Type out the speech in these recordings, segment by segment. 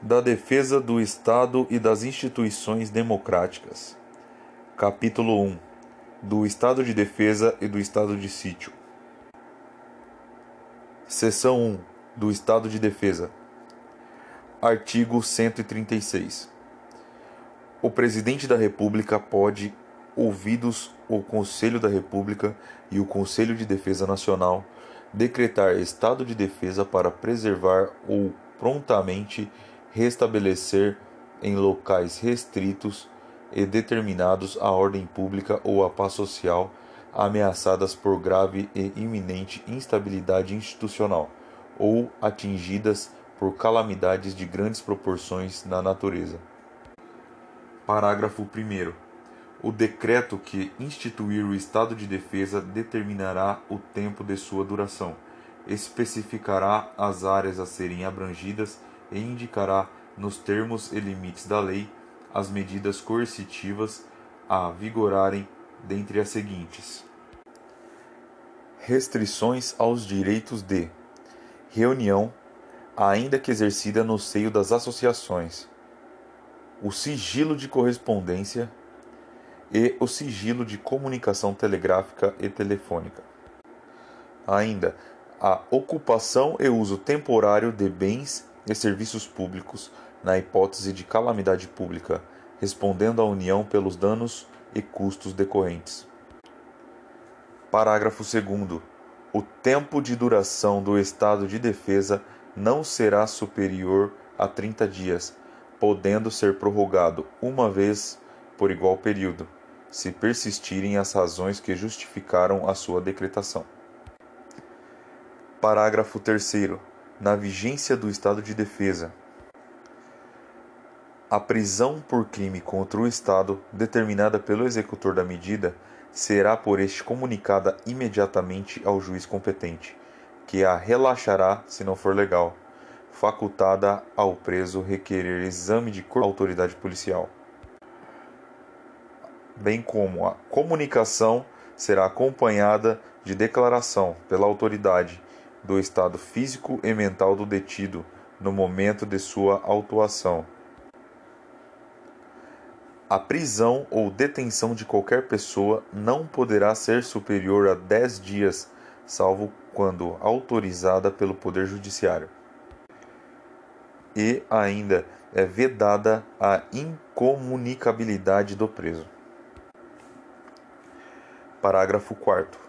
da defesa do Estado e das instituições democráticas. Capítulo 1 do Estado de Defesa e do Estado de Sítio. Seção 1 do Estado de Defesa. Artigo 136. O Presidente da República pode, ouvidos o Conselho da República e o Conselho de Defesa Nacional, decretar estado de defesa para preservar ou prontamente restabelecer em locais restritos e determinados a ordem pública ou a paz social ameaçadas por grave e iminente instabilidade institucional ou atingidas por calamidades de grandes proporções na natureza. Parágrafo 1. O decreto que instituir o estado de defesa determinará o tempo de sua duração, especificará as áreas a serem abrangidas e indicará, nos termos e limites da lei, as medidas coercitivas a vigorarem dentre as seguintes: restrições aos direitos de reunião, ainda que exercida no seio das associações, o sigilo de correspondência e o sigilo de comunicação telegráfica e telefônica. Ainda, a ocupação e uso temporário de bens e serviços públicos na hipótese de calamidade pública, respondendo à União pelos danos e custos decorrentes. Parágrafo 2. O tempo de duração do estado de defesa não será superior a 30 dias, podendo ser prorrogado uma vez por igual período, se persistirem as razões que justificaram a sua decretação. Parágrafo 3. Na vigência do estado de defesa, a prisão por crime contra o Estado, determinada pelo executor da medida, será por este comunicada imediatamente ao juiz competente, que a relaxará se não for legal, facultada ao preso requerer exame de autoridade policial. Bem como a comunicação será acompanhada de declaração pela autoridade do estado físico e mental do detido no momento de sua autuação a prisão ou detenção de qualquer pessoa não poderá ser superior a dez dias, salvo quando autorizada pelo Poder Judiciário. E ainda é vedada a incomunicabilidade do preso. Parágrafo 4.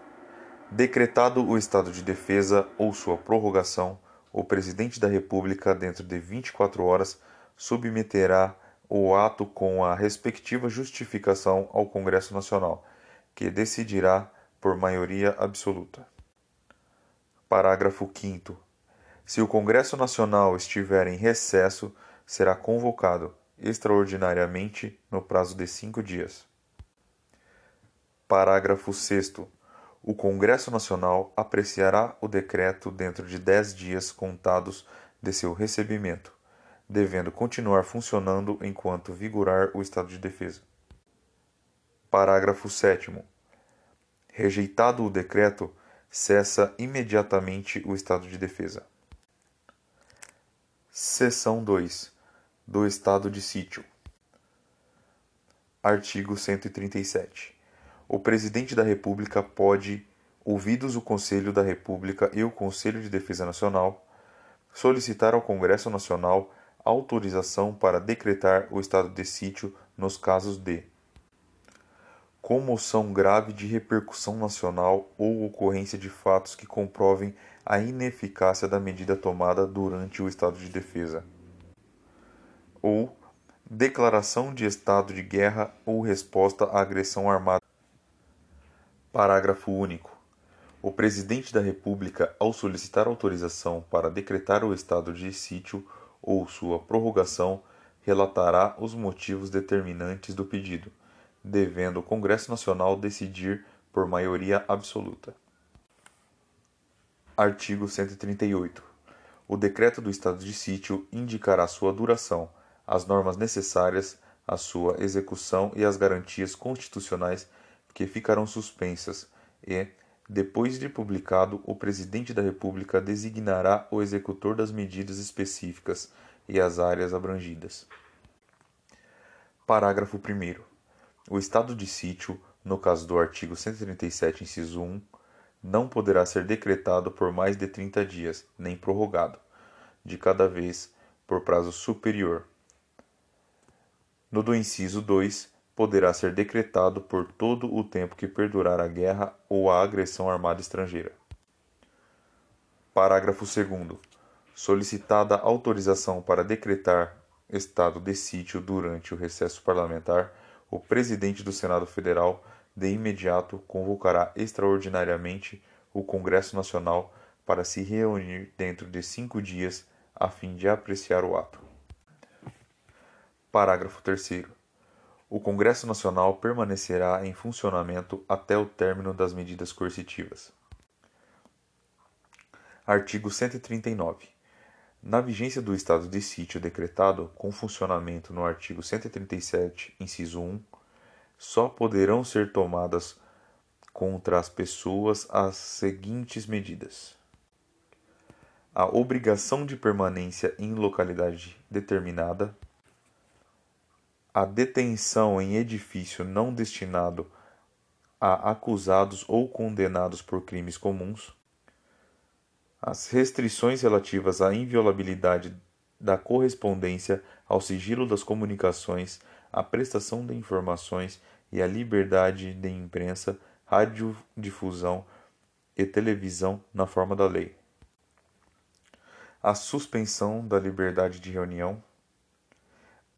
Decretado o estado de defesa ou sua prorrogação, o Presidente da República, dentro de 24 horas, submeterá o ato com a respectiva justificação ao Congresso Nacional, que decidirá por maioria absoluta. Parágrafo 5. Se o Congresso Nacional estiver em recesso, será convocado extraordinariamente no prazo de cinco dias. Parágrafo 6. O Congresso Nacional apreciará o decreto dentro de dez dias contados de seu recebimento devendo continuar funcionando enquanto vigorar o estado de defesa. Parágrafo 7. Rejeitado o decreto, cessa imediatamente o estado de defesa. Seção 2 do Estado de Sítio. Artigo 137. O Presidente da República pode, ouvidos o Conselho da República e o Conselho de Defesa Nacional, solicitar ao Congresso Nacional autorização para decretar o estado de sítio nos casos de comoção grave de repercussão nacional ou ocorrência de fatos que comprovem a ineficácia da medida tomada durante o estado de defesa, ou declaração de estado de guerra ou resposta à agressão armada. Parágrafo único. O Presidente da República, ao solicitar autorização para decretar o estado de sítio ou sua prorrogação relatará os motivos determinantes do pedido, devendo o Congresso Nacional decidir por maioria absoluta. Artigo 138. O decreto do estado de sítio indicará sua duração, as normas necessárias à sua execução e as garantias constitucionais que ficarão suspensas e, depois de publicado, o Presidente da República designará o executor das medidas específicas e as áreas abrangidas. Parágrafo 1. O estado de sítio, no caso do artigo 137, inciso 1, não poderá ser decretado por mais de 30 dias, nem prorrogado, de cada vez por prazo superior. No do inciso 2, poderá ser decretado por todo o tempo que perdurar a guerra ou a agressão armada estrangeira. Parágrafo 2. Solicitada autorização para decretar estado de sítio durante o recesso parlamentar, o presidente do Senado Federal, de imediato, convocará extraordinariamente o Congresso Nacional para se reunir dentro de cinco dias a fim de apreciar o ato. Parágrafo 3. O Congresso Nacional permanecerá em funcionamento até o término das medidas coercitivas. Artigo 139. Na vigência do estado de sítio decretado com funcionamento no artigo 137, inciso 1, só poderão ser tomadas contra as pessoas as seguintes medidas: a obrigação de permanência em localidade determinada, a detenção em edifício não destinado a acusados ou condenados por crimes comuns, as restrições relativas à inviolabilidade da correspondência, ao sigilo das comunicações, à prestação de informações e à liberdade de imprensa, radiodifusão e televisão na forma da lei. A suspensão da liberdade de reunião,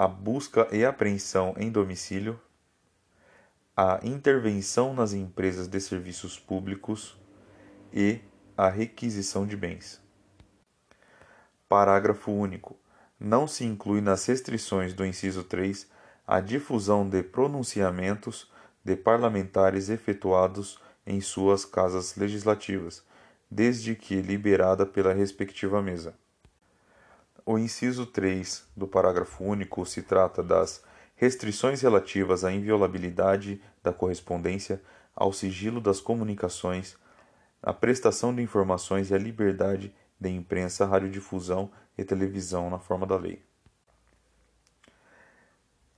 a busca e apreensão em domicílio, a intervenção nas empresas de serviços públicos e a requisição de bens. Parágrafo único. Não se inclui nas restrições do inciso 3 a difusão de pronunciamentos de parlamentares efetuados em suas casas legislativas, desde que liberada pela respectiva mesa. O inciso 3 do parágrafo único se trata das restrições relativas à inviolabilidade da correspondência, ao sigilo das comunicações, a prestação de informações e a liberdade de imprensa, radiodifusão e televisão na forma da lei.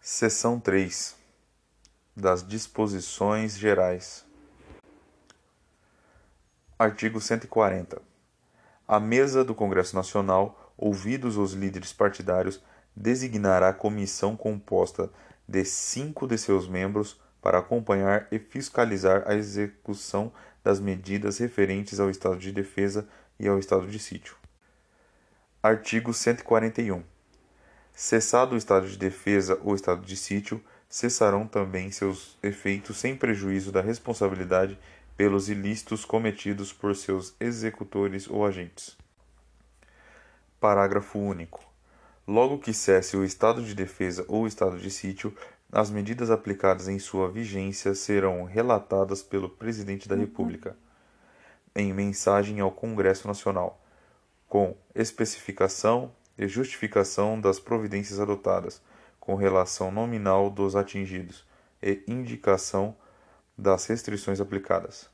Seção 3 das Disposições Gerais. Artigo 140. A mesa do Congresso Nacional, ouvidos os líderes partidários, designará comissão composta de cinco de seus membros para acompanhar e fiscalizar a execução das medidas referentes ao estado de defesa e ao estado de sítio. Artigo 141. Cessado o estado de defesa ou estado de sítio, cessarão também seus efeitos sem prejuízo da responsabilidade pelos ilícitos cometidos por seus executores ou agentes. Parágrafo único. Logo que cesse o estado de defesa ou estado de sítio, as medidas aplicadas em sua vigência serão relatadas pelo Presidente da República em mensagem ao Congresso Nacional, com especificação e justificação das providências adotadas, com relação nominal dos atingidos e indicação das restrições aplicadas.